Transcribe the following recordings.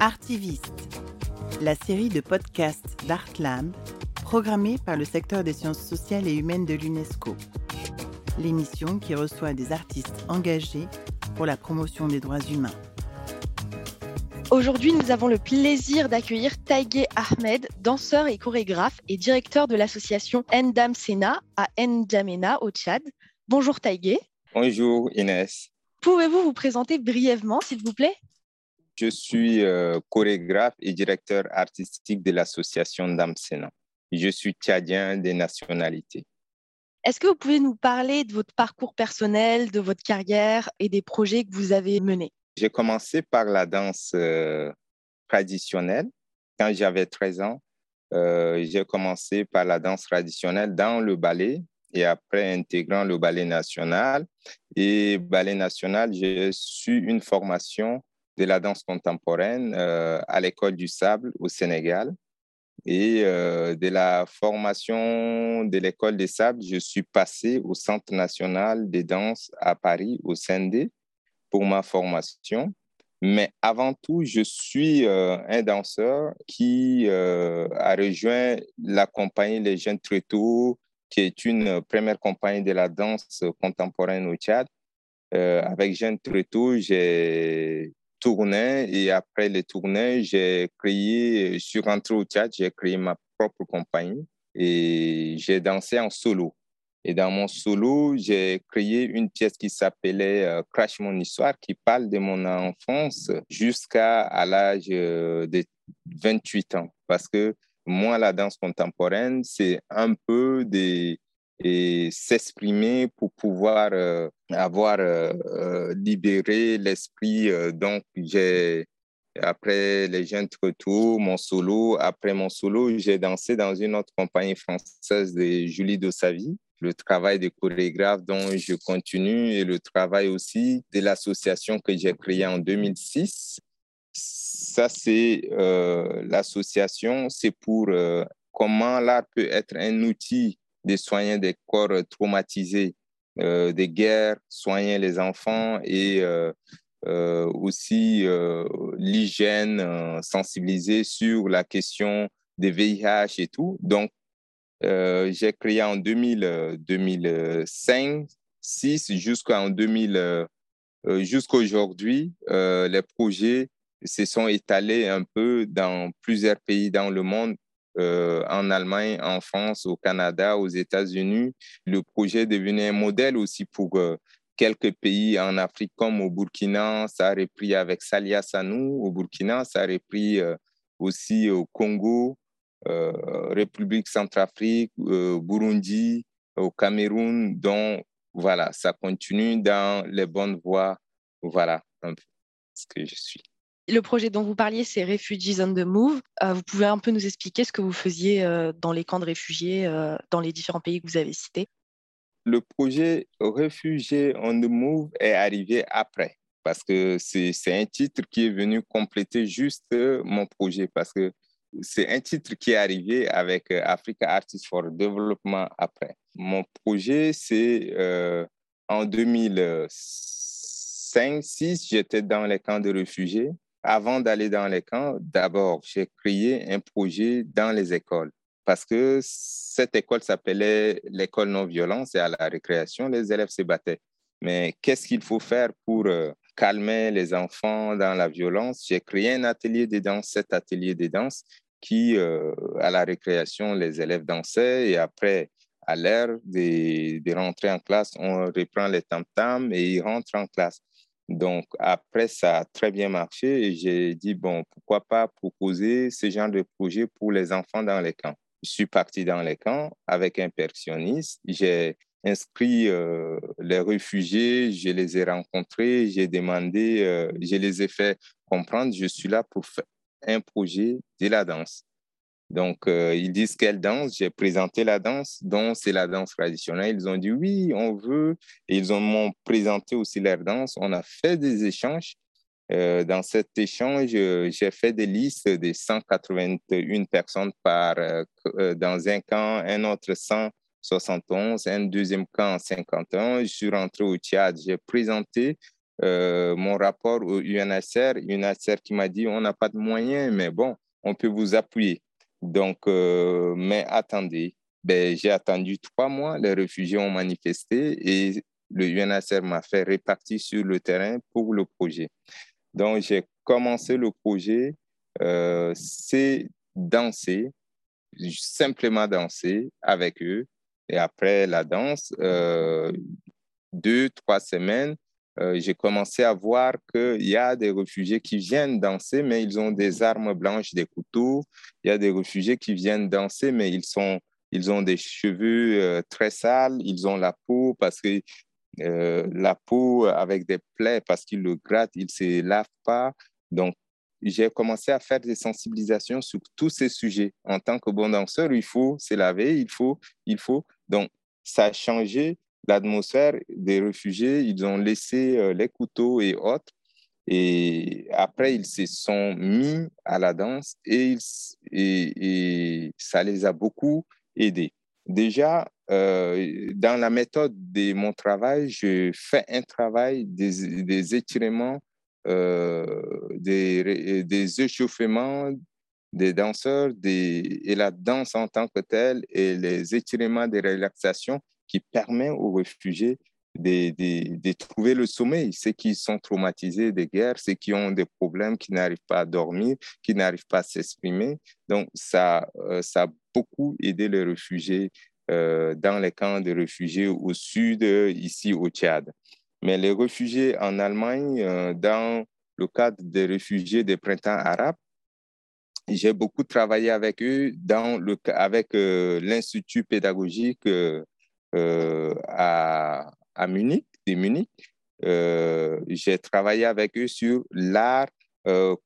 Artiviste, la série de podcasts d'Artland programmée par le secteur des sciences sociales et humaines de l'UNESCO. L'émission qui reçoit des artistes engagés pour la promotion des droits humains. Aujourd'hui, nous avons le plaisir d'accueillir Taïgé Ahmed, danseur et chorégraphe et directeur de l'association Ndam Sena à N'Djamena au Tchad. Bonjour Taïgé. Bonjour Inès. Pouvez-vous vous présenter brièvement, s'il vous plaît? Je suis euh, chorégraphe et directeur artistique de l'association Damsena. Je suis tchadien des nationalités. Est-ce que vous pouvez nous parler de votre parcours personnel, de votre carrière et des projets que vous avez menés? J'ai commencé par la danse euh, traditionnelle quand j'avais 13 ans. Euh, j'ai commencé par la danse traditionnelle dans le ballet et après intégrant le ballet national. Et ballet national, j'ai su une formation de la danse contemporaine euh, à l'école du sable au Sénégal. Et euh, de la formation de l'école des sables, je suis passé au Centre national des danses à Paris, au CND, pour ma formation. Mais avant tout, je suis euh, un danseur qui a rejoint la compagnie Les Jeunes Tréteaux qui est une première compagnie de la danse contemporaine au Tchad. Avec Jeanne Tréteau, j'ai tourné et après les tournées, j'ai créé, je suis rentré au Tchad, j'ai créé ma propre compagnie et j'ai dansé en solo. Et dans mon solo, j'ai créé une pièce qui s'appelait euh, Crash mon histoire, qui parle de mon enfance jusqu'à l'âge euh, de 28 ans. Parce que moi, la danse contemporaine, c'est un peu de s'exprimer pour pouvoir euh, avoir euh, euh, libéré l'esprit. donc, j'ai après les jeunes retours, mon solo. Après mon solo, j'ai dansé dans une autre compagnie française de Julie Dossavi. Le travail de chorégraphe dont je continue et le travail aussi de l'association que j'ai créée en 2006 ça, c'est l'association, c'est pour comment l'art peut être un outil de soigner des corps traumatisés, euh, des guerres, soigner les enfants et aussi l'hygiène, sensibiliser sur la question des VIH et tout. Donc, j'ai créé en 2000, 2005, 6 jusqu'en 2000, jusqu'aujourd'hui, les projets se sont étalés un peu dans plusieurs pays dans le monde, euh, en Allemagne, en France, au Canada, aux États-Unis. Le projet est devenu un modèle aussi pour euh, quelques pays en Afrique, comme au Burkina, ça a repris avec Salia Sanou. Au Burkina, ça a repris euh, aussi au Congo, République Centrafrique, Burundi, au Cameroun. Donc, voilà, ça continue dans les bonnes voies. Voilà un peu ce que je suis. Le projet dont vous parliez, c'est Refugees on the Move. Euh, vous pouvez un peu nous expliquer ce que vous faisiez euh, dans les camps de réfugiés euh, dans les différents pays que vous avez cités? Le projet Refugees on the Move est arrivé après parce que c'est un titre qui est venu compléter juste mon projet parce que c'est un titre qui est arrivé avec Africa Artists for Development après. Mon projet, c'est en 2005-2006, j'étais dans les camps de réfugiés avant d'aller dans les camps, d'abord, j'ai créé un projet dans les écoles parce que cette école s'appelait l'école non-violence et à la récréation, les élèves se battaient. Mais qu'est-ce qu'il faut faire pour euh, calmer les enfants dans la violence? J'ai créé un atelier de danse, cet atelier de danse qui, euh, à la récréation, les élèves dansaient et après, à l'heure de, de, rentrer en classe, on reprend les tam-tams et ils rentrent en classe. Donc, après, ça a très bien marché et j'ai dit, bon, pourquoi pas proposer ce genre de projet pour les enfants dans les camps. Je suis parti dans les camps avec un percussionniste. J'ai inscrit euh, les réfugiés, je les ai rencontrés, j'ai demandé, euh, je les ai fait comprendre, je suis là pour faire un projet de la danse. Donc, euh, ils disent quelle danse. J'ai présenté la danse, dont c'est la danse traditionnelle. Ils ont dit oui, on veut. Ils m'ont présenté aussi leur danse. On a fait des échanges. Euh, dans cet échange, j'ai fait des listes de 181 personnes par, euh, dans un camp, un autre 171, un deuxième camp 51. Je suis rentré au Tchad. J'ai présenté mon rapport au UNHCR, UNHCR qui m'a dit on n'a pas de moyens, mais bon, on peut vous appuyer. Donc, mais attendez, ben, j'ai attendu trois mois, les réfugiés ont manifesté et le UNHCR m'a fait répartir sur le terrain pour le projet. Donc, j'ai commencé le projet, euh, c'est danser, simplement danser avec eux. Et après la danse, euh, deux, trois semaines, euh, j'ai commencé à voir qu'il y a des réfugiés qui viennent danser, mais ils ont des armes blanches, des couteaux. Il y a des réfugiés qui viennent danser, mais ils, sont, ils ont des cheveux très sales, ils ont la peau parce que euh, la peau avec des plaies parce qu'il le gratte, il ne se lave pas. Donc, j'ai commencé à faire des sensibilisations sur tous ces sujets. En tant que bon danseur, il faut se laver, il faut, il faut. Donc, ça a changé l'atmosphère des réfugiés. Ils ont laissé euh, les couteaux et autres. Et après, ils se sont mis à la danse et, ça les a beaucoup aidés. Déjà, euh, dans la méthode de mon travail, je fais un travail des, des étirements, euh, des, des, échauffements des danseurs des, et la danse en tant que telle et les étirements de relaxation qui permettent aux réfugiés de, de, trouver le sommeil, ceux qui sont traumatisés des guerres, ceux qui ont des problèmes, qui n'arrivent pas à dormir, qui n'arrivent pas à s'exprimer. Donc, ça, euh, ça a beaucoup aidé les réfugiés euh, dans les camps de réfugiés au sud, ici au Tchad. Mais les réfugiés en Allemagne, euh, dans le cadre des réfugiés des printemps arabes, j'ai beaucoup travaillé avec eux dans le, avec euh, l'Institut pédagogique à, à, Munich, de Munich. j'ai travaillé avec eux sur l'art,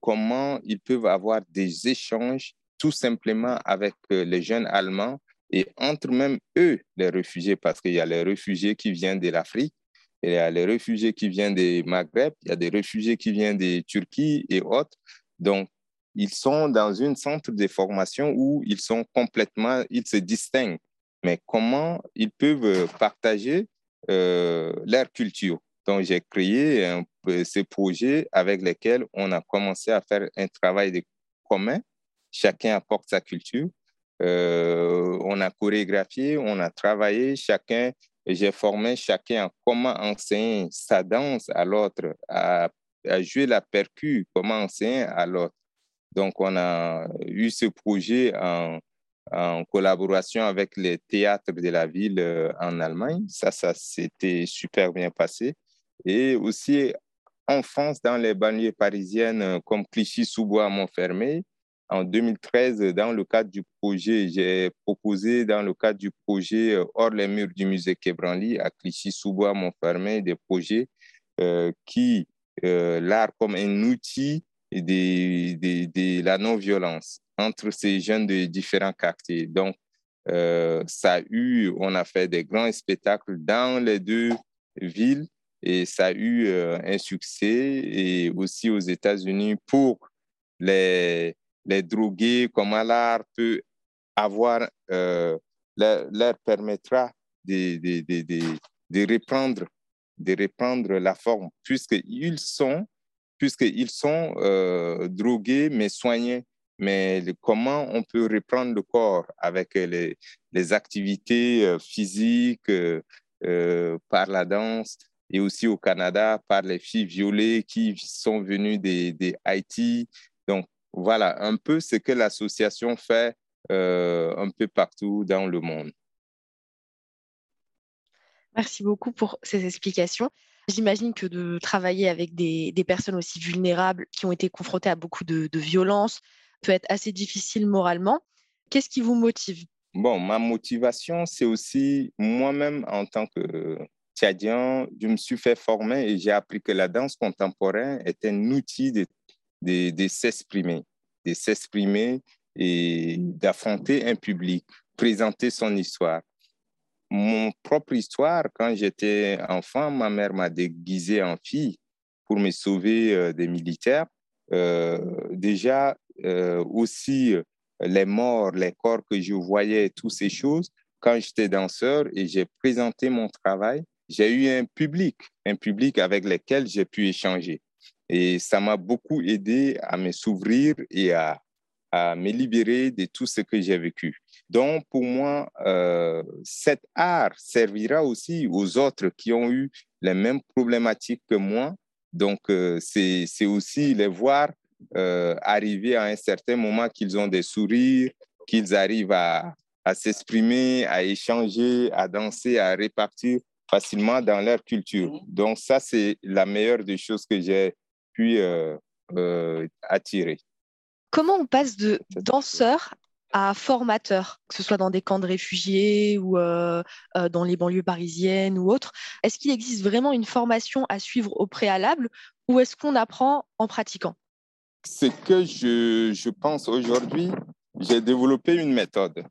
comment ils peuvent avoir des échanges tout simplement avec les jeunes Allemands et entre même eux, les réfugiés, parce qu'il y a les réfugiés qui viennent de l'Afrique, il y a les réfugiés qui viennent des Maghreb, il y a des réfugiés qui viennent de Turquie et autres. Donc, ils sont dans un centre de formation où ils sont complètement, ils se distinguent. Mais comment ils peuvent partager euh, leur culture? Donc, j'ai créé un, ces projets avec lesquels on a commencé à faire un travail de commun. Chacun apporte sa culture euh, on a chorégraphié, on a travaillé, chacun, j'ai formé chacun comment enseigner sa danse à l'autre, à, jouer la percu, comment enseigner à l'autre. Donc, on a eu ce projet en, collaboration avec les théâtres de la ville euh, en Allemagne. Ça, ça s'était super bien passé. Et aussi en France, dans les banlieues parisiennes euh, comme Clichy-sous-Bois, Montfermeil, en 2013, dans le cadre du projet, j'ai proposé dans le cadre du projet euh, Hors les murs du musée Quebranly à Clichy-sous-Bois, Montfermeil, des projets qui, l'art comme un outil de, de la non-violence entre ces jeunes de différents quartiers. Donc, ça a eu, on a fait des grands spectacles dans les deux villes et ça a eu un succès et aussi aux États-Unis pour les, les drogués, comment l'art peut avoir, euh, leur, permettra de, de, de, de, reprendre, de reprendre la forme, puisqu'ils sont, puisqu'ils sont euh, drogués mais soignés. Mais comment on peut reprendre le corps avec les, les activités euh, physiques euh, par la danse et aussi au Canada par les filles violées qui sont venues de, de Haïti. Donc, voilà un peu ce que l'association fait euh, un peu partout dans le monde. Merci beaucoup pour ces explications. J'imagine que de travailler avec des, personnes aussi vulnérables qui ont été confrontées à beaucoup de, de violences peut être assez difficile moralement. Qu'est-ce qui vous motive? Bon, ma motivation, c'est aussi moi-même en tant que Tchadien, je me suis fait former et j'ai appris que la danse contemporaine est un outil de de, s'exprimer, de s'exprimer et d'affronter un public, présenter son histoire. Mon propre histoire, quand j'étais enfant, ma mère m'a déguisé en fille pour me sauver euh, des militaires. Euh, déjà, euh, aussi, les morts, les corps que je voyais, toutes ces choses, quand j'étais danseur et j'ai présenté mon travail, j'ai eu un public, un public avec lequel j'ai pu échanger. Et ça m'a beaucoup aidé à me s'ouvrir et à, à, me libérer de tout ce que j'ai vécu. Donc, pour moi, euh, cet art servira aussi aux autres qui ont eu les mêmes problématiques que moi. Donc, euh, c'est aussi les voir euh, arriver à un certain moment qu'ils ont des sourires, qu'ils arrivent à, à s'exprimer, à échanger, à danser, à répartir facilement dans leur culture. Donc ça, c'est la meilleure des choses que j'ai pu euh, euh, attirer. Comment on passe de danseur à formateur, que ce soit dans des camps de réfugiés ou euh, dans les banlieues parisiennes ou autres? Est-ce qu'il existe vraiment une formation à suivre au préalable ou est-ce qu'on apprend en pratiquant? Ce que je, je pense aujourd'hui, j'ai développé une méthode.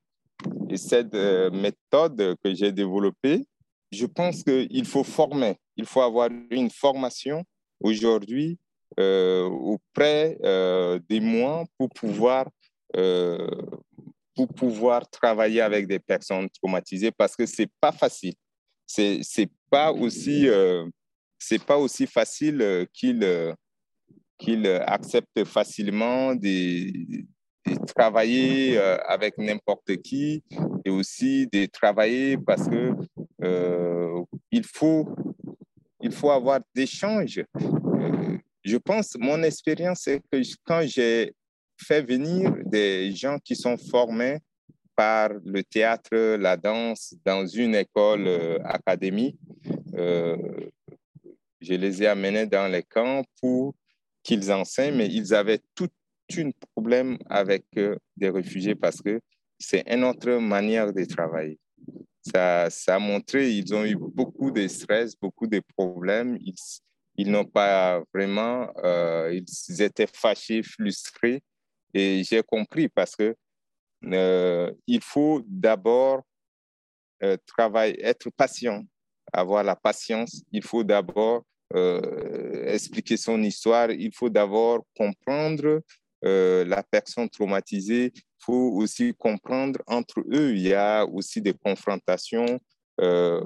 Et cette méthode que j'ai développée, je pense qu'il faut former, il faut avoir une formation aujourd'hui euh, auprès euh, des mois pour pouvoir, euh, pour pouvoir travailler avec des personnes traumatisées parce que ce n'est pas facile. Ce n'est pas, aussi, pas aussi facile qu'ils qu'ils acceptent facilement des, de travailler avec n'importe qui et aussi de travailler parce que euh, il, faut, il faut avoir d'échanges. Euh, je pense, mon expérience, c'est que quand j'ai fait venir des gens qui sont formés par le théâtre, la danse dans une école euh, académique, je les ai amenés dans les camps pour qu'ils enseignent, mais ils avaient tout un problème avec des réfugiés parce que c'est une autre manière de travailler ça, ça a montré ils ont eu beaucoup de stress, beaucoup de problèmes. Ils, ils n'ont pas vraiment, euh, ils étaient fâchés, frustrés. Et j'ai compris parce que euh, il faut d'abord euh, travailler, être patient, avoir la patience. Il faut d'abord expliquer son histoire. Il faut d'abord comprendre la personne traumatisée faut aussi comprendre entre eux, il y a aussi des confrontations. Euh,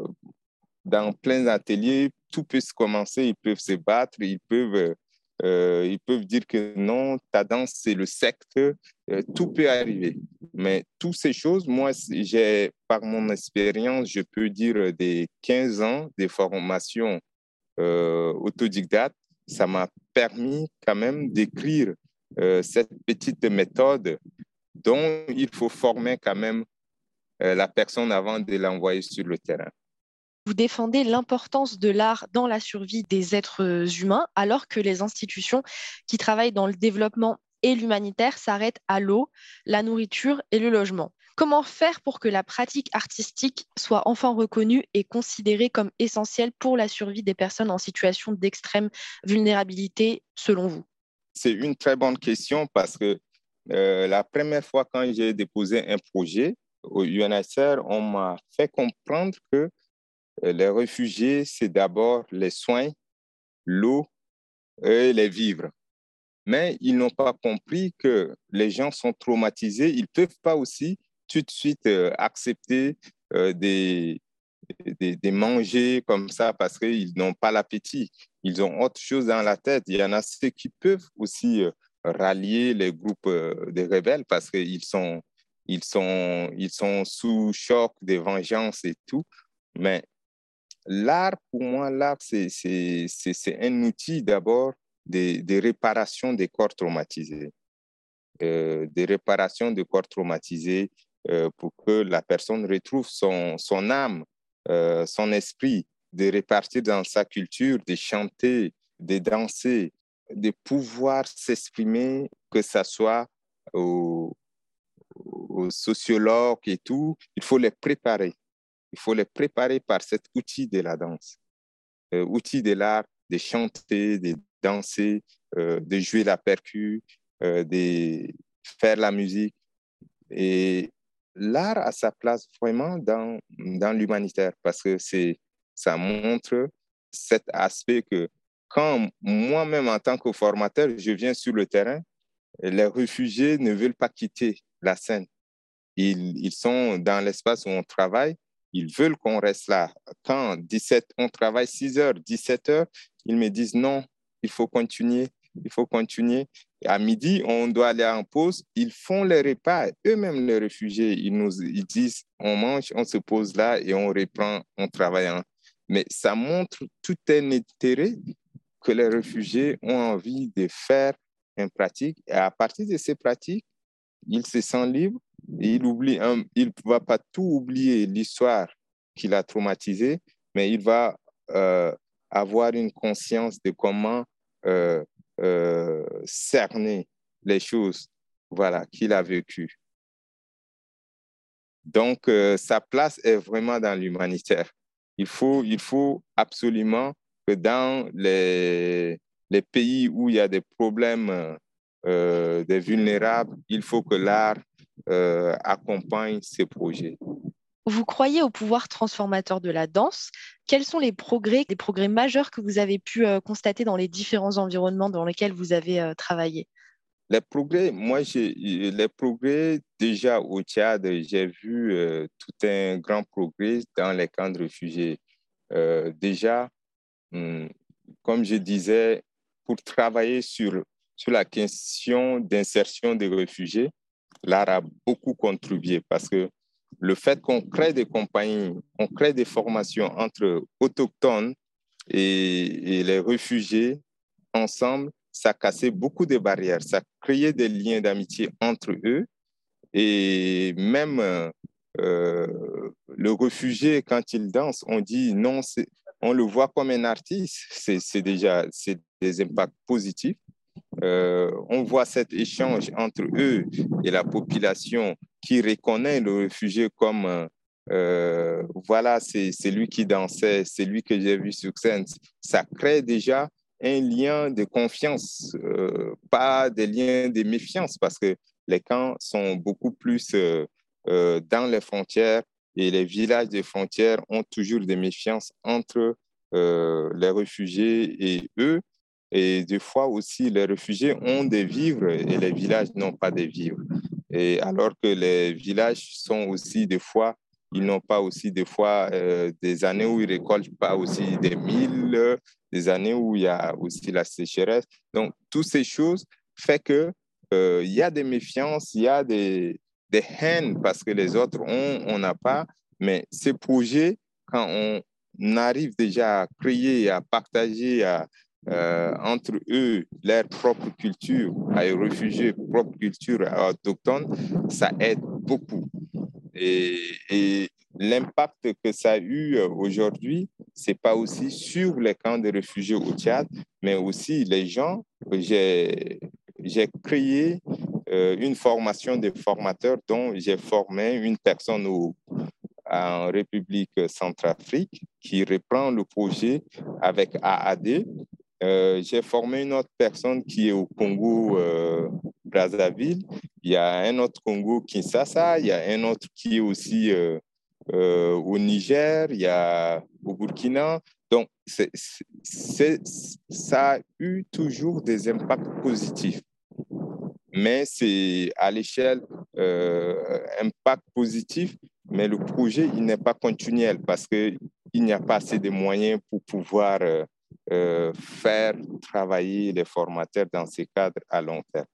dans plein ateliers, tout peut se commencer, ils peuvent se battre, ils peuvent, euh, ils peuvent dire que non, ta danse, c'est le secte, euh, tout peut arriver. Mais toutes ces choses, moi, j'ai, par mon expérience, je peux dire des 15 ans de formation autodidacte, ça m'a permis quand même d'écrire cette petite méthode donc, il faut former quand même euh, la personne avant de l'envoyer sur le terrain. Vous défendez l'importance de l'art dans la survie des êtres humains, alors que les institutions qui travaillent dans le développement et l'humanitaire s'arrêtent à l'eau, la nourriture et le logement. Comment faire pour que la pratique artistique soit enfin reconnue et considérée comme essentielle pour la survie des personnes en situation d'extrême vulnérabilité, selon vous? C'est une très bonne question parce que euh, la première fois quand j'ai déposé un projet au UNHCR, on m'a fait comprendre que euh, les réfugiés, c'est d'abord les soins, l'eau et les vivres. Mais ils n'ont pas compris que les gens sont traumatisés. Ils ne peuvent pas aussi tout de suite euh, accepter des, des, manger comme ça parce qu'ils n'ont pas l'appétit. Ils ont autre chose dans la tête. Il y en a ceux qui peuvent aussi rallier les groupes euh, de rebelles parce qu'ils sont, ils sont, ils sont sous choc de vengeance et tout. Mais l'art, pour moi, l'art, c'est un outil d'abord de, de, réparation des corps traumatisés. Euh, de réparation des corps traumatisés euh, pour que la personne retrouve son, son âme, euh, son esprit, de repartir dans sa culture, de chanter, de danser, de pouvoir s'exprimer, que ce soit aux, sociologues et tout, il faut les préparer. Il faut les préparer par cet outil de la danse, outil de l'art, de chanter, de danser, euh, de jouer la percu, euh, de faire la musique. Et l'art a sa place vraiment dans, dans l'humanitaire parce que ça montre cet aspect que quand moi-même, en tant que formateur, je viens sur le terrain, les réfugiés ne veulent pas quitter la scène. Ils, ils sont dans l'espace où on travaille, ils veulent qu'on reste là. Quand 17, on travaille 6 heures, 17 heures, ils me disent non, il faut continuer, il faut continuer. À midi, on doit aller en pause. Ils font les repas, eux-mêmes les réfugiés. Ils nous ils disent on mange, on se pose là et on reprend, on travaille. Mais ça montre tout un intérêt que les réfugiés ont envie de faire en pratique. Et à partir de ces pratiques, ils se sentent libres et il oublie, ne va pas tout oublier l'histoire qu'il a traumatisée, mais il va euh, avoir une conscience de comment cerner les choses voilà, qu'il a vécues. Donc, sa place est vraiment dans l'humanitaire. Il faut, il faut absolument que dans les, les pays où il y a des problèmes des vulnérables, il faut que l'art euh, accompagne ces projets. Vous croyez au pouvoir transformateur de la danse. Quels sont les progrès, les progrès majeurs que vous avez pu euh, constater dans les différents environnements dans lesquels vous avez euh, travaillé? Les progrès, moi, les progrès, déjà au Tchad, j'ai vu tout un grand progrès dans les camps de réfugiés. déjà, hum, comme je disais, pour travailler sur, sur la question d'insertion des réfugiés, l'art a beaucoup contribué parce que le fait qu'on crée des compagnies, on crée des formations entre autochtones et, les réfugiés ensemble, ça cassait beaucoup de barrières, ça créait des liens d'amitié entre eux. Et même euh, le réfugié, quand il danse, on dit non, on le voit comme un artiste, c'est déjà des impacts positifs. Euh, on voit cet échange entre eux et la population qui reconnaît le réfugié comme euh, voilà, c'est lui qui dansait, c'est lui que j'ai vu sur scène. Ça crée déjà un lien de confiance, euh, pas des liens de méfiance, parce que les camps sont beaucoup plus dans les frontières et les villages des frontières ont toujours des méfiances entre les réfugiés et eux. Et des fois aussi, les réfugiés ont des vivres et les villages n'ont pas de vivres. Et alors que les villages sont aussi des fois, ils n'ont pas aussi des fois euh, des années où ils récoltent pas aussi des milles, des années où il y a aussi la sécheresse. Donc, toutes ces choses font que euh, il y a des méfiances, il y a des, des haines parce que les autres ont, on n'a pas. Mais ces projets, quand on arrive déjà à créer, à partager, à, euh, entre eux leur propre culture, à réfugiés propre culture autochtone, ça aide beaucoup. Et, l'impact que ça a eu euh, aujourd'hui, c'est pas aussi sur les camps de réfugiés au Tchad, mais aussi les gens. J'ai créé euh, une formation de formateurs dont j'ai formé une personne au, en République centrafrique qui reprend le projet avec AAD euh, j'ai formé une autre personne qui est au Congo euh, Brazzaville. Il y a un autre Congo Kinshasa. Il y a un autre qui est aussi euh, au Niger. Il y a au Burkina. Donc, ça a eu toujours des impacts positifs. Mais c'est à l'échelle impact positif, mais le projet, il n'est pas continuel parce qu'il n'y a pas assez de moyens pour pouvoir euh, faire travailler les formateurs dans ces cadres à long terme.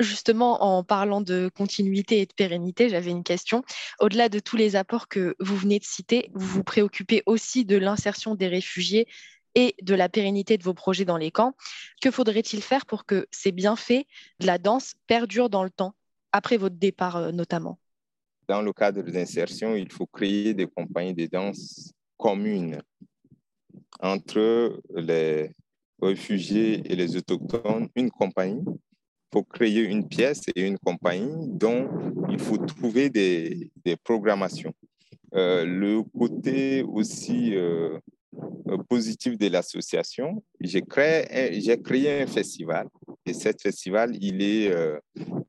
Justement, en parlant de continuité et de pérennité, j'avais une question. Au-delà de tous les apports que vous venez de citer, vous vous préoccupez aussi de l'insertion des réfugiés et de la pérennité de vos projets dans les camps. Que faudrait-il faire pour que ces bienfaits de la danse perdurent dans le temps, après votre départ euh, notamment? Dans le cadre d'insertion, il faut créer des compagnies de danse communes entre les réfugiés et les autochtones une compagnie pour créer une pièce et une compagnie dont il faut trouver des, des programmations. Euh, le côté aussi euh, positif de l'association, j'ai créé, j'ai créé un festival et cet festival, il est euh,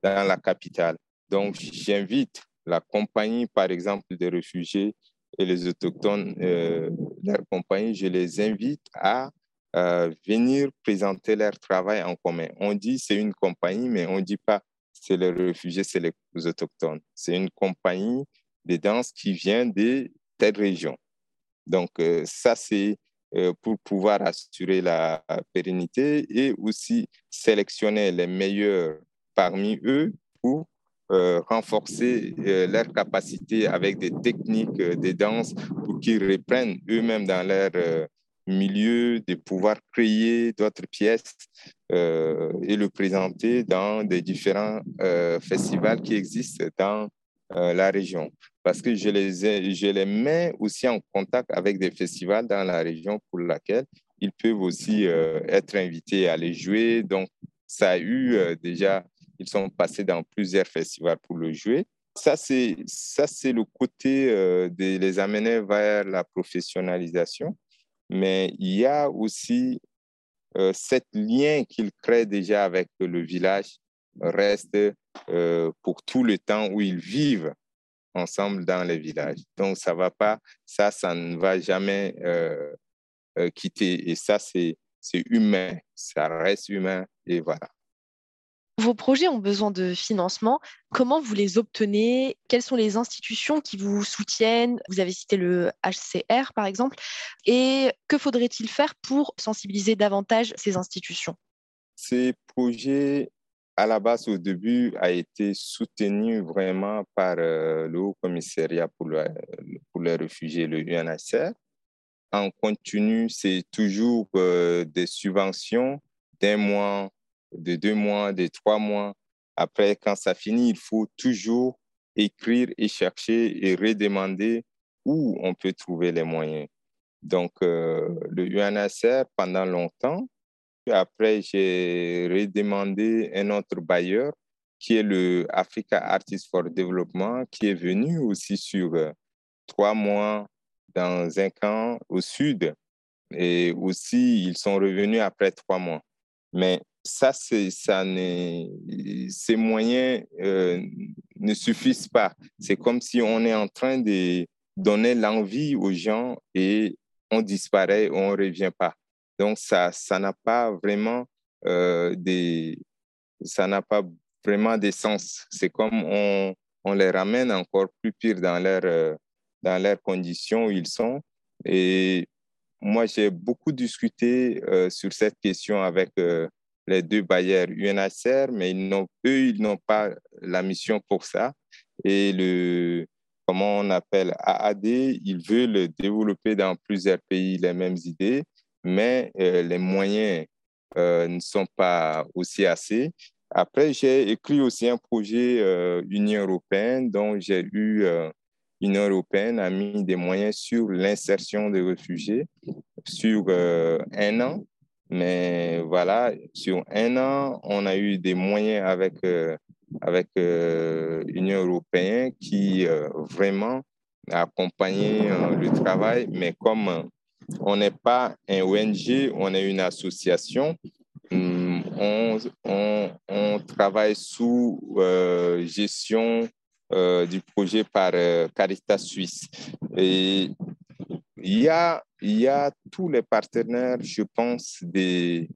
dans la capitale. Donc, j'invite la compagnie, par exemple, des réfugiés et les autochtones, euh, leur compagnie, je les invite à euh, venir présenter leur travail en commun. On dit c'est une compagnie, mais on ne dit pas c'est les réfugiés, c'est les autochtones. C'est une compagnie de danse qui vient de telle région. Donc, ça, c'est pour pouvoir assurer la pérennité et aussi sélectionner les meilleurs parmi eux pour renforcer leur capacité avec des techniques de danse pour qu'ils reprennent eux-mêmes dans leur milieu de pouvoir créer d'autres pièces euh, et le présenter dans des différents euh, festivals qui existent dans euh, la région. Parce que je les, je les mets aussi en contact avec des festivals dans la région pour laquelle ils peuvent aussi être invités à les jouer. Donc, ça a eu déjà, ils sont passés dans plusieurs festivals pour le jouer. Ça, c'est, ça, c'est le côté de les amener vers la professionnalisation mais il y a aussi euh, lien qu'il crée déjà avec le village reste euh, pour tout le temps où ils vivent ensemble dans les villages. Donc, ça va pas, ça, ça ne va jamais euh, quitter. Et ça, c'est humain, ça reste humain. Et voilà. Vos projets ont besoin de financement. Comment vous les obtenez? Quelles sont les institutions qui vous soutiennent? Vous avez cité le HCR, par exemple. Et que faudrait-il faire pour sensibiliser davantage ces institutions? Ces projets, à la base, au début, a été soutenu vraiment par euh, le Haut Commissariat pour, pour les réfugiés, le UNHCR. En continu, c'est toujours euh, des subventions d'un mois de deux mois, de trois mois. Après, quand ça finit, il faut toujours écrire et chercher et redemander où on peut trouver les moyens. Donc, euh, le UNHCR, pendant longtemps, après, j'ai redemandé un autre bailleur qui est le Africa Artists for Development, qui est venu aussi sur euh, trois mois dans un camp au sud. Et aussi, ils sont revenus après trois mois. Mais ça, ces moyens euh, ne suffisent pas. C'est comme si on est en train de donner l'envie aux gens et on disparaît, on ne revient pas. Donc, ça n'a pas vraiment euh, des, ça n'a pas vraiment de sens. C'est comme on, les ramène encore plus pire dans leur, euh, dans leurs conditions où ils sont. Et moi, j'ai beaucoup discuté sur cette question avec les deux bailleurs UNHCR, mais ils eux, ils n'ont pas la mission pour ça. Et le, comment on appelle AAD, ils veulent développer dans plusieurs pays les mêmes idées, mais euh, les moyens euh, ne sont pas aussi assez. Après, j'ai écrit aussi un projet euh, Union européenne dont j'ai eu Union européenne a mis des moyens sur l'insertion des réfugiés sur un an mais voilà, sur un an, on a eu des moyens avec, euh, avec euh, l'Union européenne qui euh, vraiment a accompagné le travail. Mais comme on n'est pas un ONG, on est une association, hum, on, travaille sous gestion du projet par Caritas Suisse. Il y a, il y a tous les partenaires, je pense, de,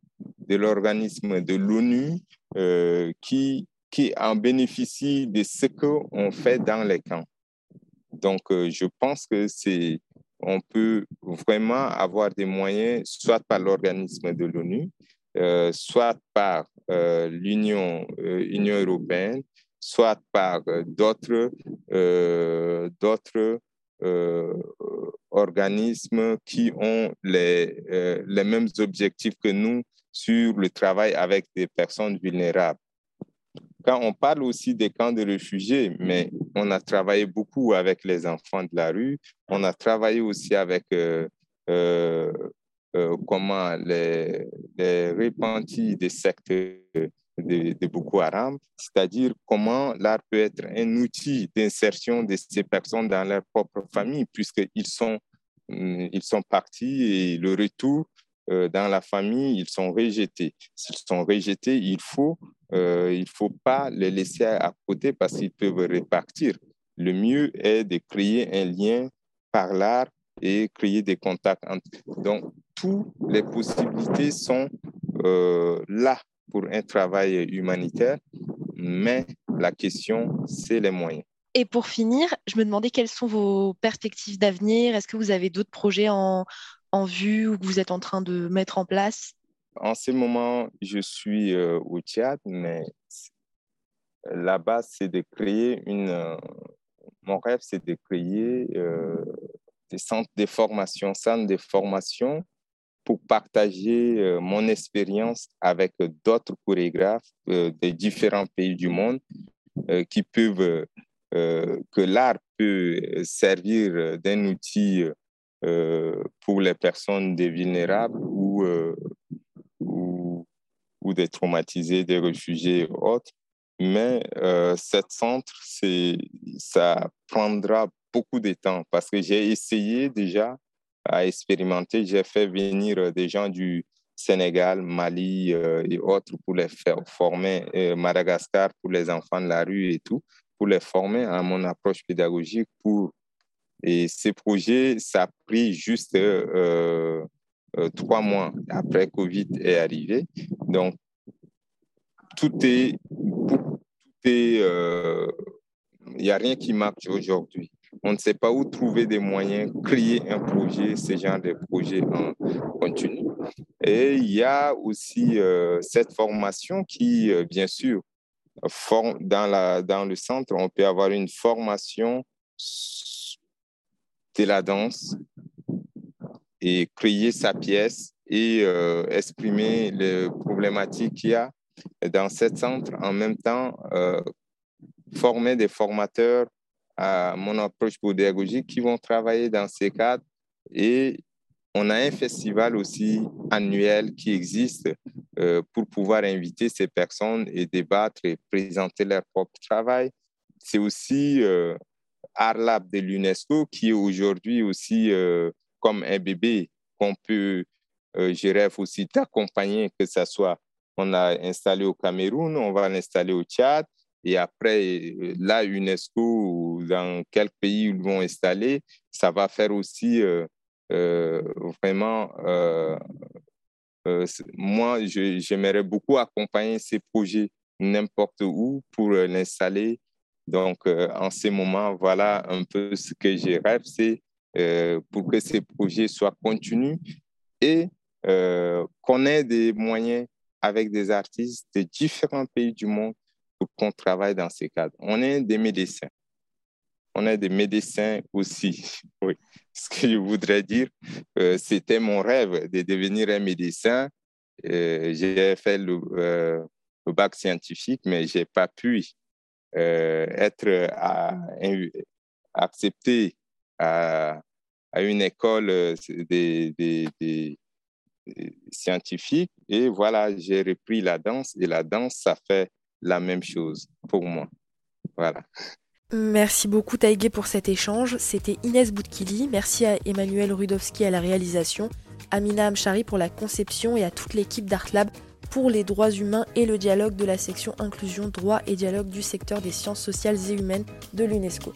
de l'organisme de l'ONU euh, qui, qui en bénéficient de ce qu'on fait dans les camps. Donc, euh, je pense que c'est, on peut vraiment avoir des moyens, soit par l'organisme de l'ONU, euh, soit par l'Union Union européenne, soit par d'autres euh, organismes qui ont les, euh, les mêmes objectifs que nous sur le travail avec des personnes vulnérables. Quand on parle aussi des camps de réfugiés, mais on a travaillé beaucoup avec les enfants de la rue, on a travaillé aussi avec euh, comment les, les repentis des sectes de, de Boko Haram, c'est-à-dire comment l'art peut être un outil d'insertion de ces personnes dans leur propre famille, puisqu'ils sont, mm, ils sont partis et le retour euh, dans la famille, ils sont rejetés. S'ils sont rejetés, il faut, euh, faut pas les laisser à côté parce qu'ils peuvent repartir. Le mieux est de créer un lien par l'art et créer des contacts. Donc, toutes les possibilités sont euh, là pour un travail humanitaire, mais la question, c'est les moyens. Et pour finir, je me demandais quelles sont vos perspectives d'avenir. Est-ce que vous avez d'autres projets en, en, vue ou que vous êtes en train de mettre en place? En ce moment, je suis euh, au Tchad, mais là-bas, c'est de créer une. Euh, mon rêve, c'est de créer euh, des centres de formation, centres de formation pour partager mon expérience avec d'autres chorégraphes de différents pays du monde qui peuvent euh, que l'art peut servir d'un outil euh, pour les personnes des vulnérables ou, euh, ou, ou, des traumatisés, des réfugiés et autres. Mais euh, cet centre, ça prendra beaucoup de temps parce que j'ai essayé déjà à expérimenter. J'ai fait venir des gens du Sénégal, Mali et autres pour les faire former, Madagascar pour les enfants de la rue et tout pour les former à mon approche pédagogique. Pour... Et ces projets, ça a pris juste euh, euh, trois mois après Covid est arrivé. Donc, tout est... Il n'y euh, a rien qui marche aujourd'hui. On ne sait pas où trouver des moyens, créer un projet, ce genre de projet en continu. Et il y a aussi cette formation qui, bien sûr, dans, la, dans le centre, on peut avoir une formation de la danse et créer sa pièce et euh, exprimer les problématiques qu'il y a dans ce centre. En même temps, euh, former des formateurs à mon approche pédagogique qui vont travailler dans ces cadres et on a un festival aussi annuel qui existe euh, pour pouvoir inviter ces personnes et débattre et présenter leur propre travail. C'est aussi euh, Arlab de l'UNESCO qui est aujourd'hui aussi euh, comme un bébé qu'on peut, je rêve aussi d'accompagner, que ce soit, on a installé au Cameroun, on va l'installer au Tchad, et après, là, UNESCO, dans quel pays ils vont installer, ça va faire aussi euh, vraiment, euh, euh, moi, j'aimerais beaucoup accompagner ces projets n'importe où pour l'installer. Donc, en ce moment, voilà un peu ce que je rêve, c'est pour que ces projets soient continus et qu'on ait des moyens avec des artistes de différents pays du monde pour qu'on travaille dans ces cadres. On est des médecins on a des médecins aussi. Oui. Ce que je voudrais dire, euh, c'était mon rêve de devenir un médecin. Euh, j'ai fait euh, le, bac scientifique, mais je n'ai pas pu être accepté à, une école des, scientifiques. Et voilà, j'ai repris la danse et la danse, ça fait la même chose pour moi. Voilà. Merci beaucoup Taïgé pour cet échange. C'était Inès Boutkili. Merci à Emmanuel Rudowski à la réalisation, Amina Amchari pour la conception et à toute l'équipe d'ArtLab pour les droits humains et le dialogue de la section inclusion, droit et dialogue du secteur des sciences sociales et humaines de l'UNESCO.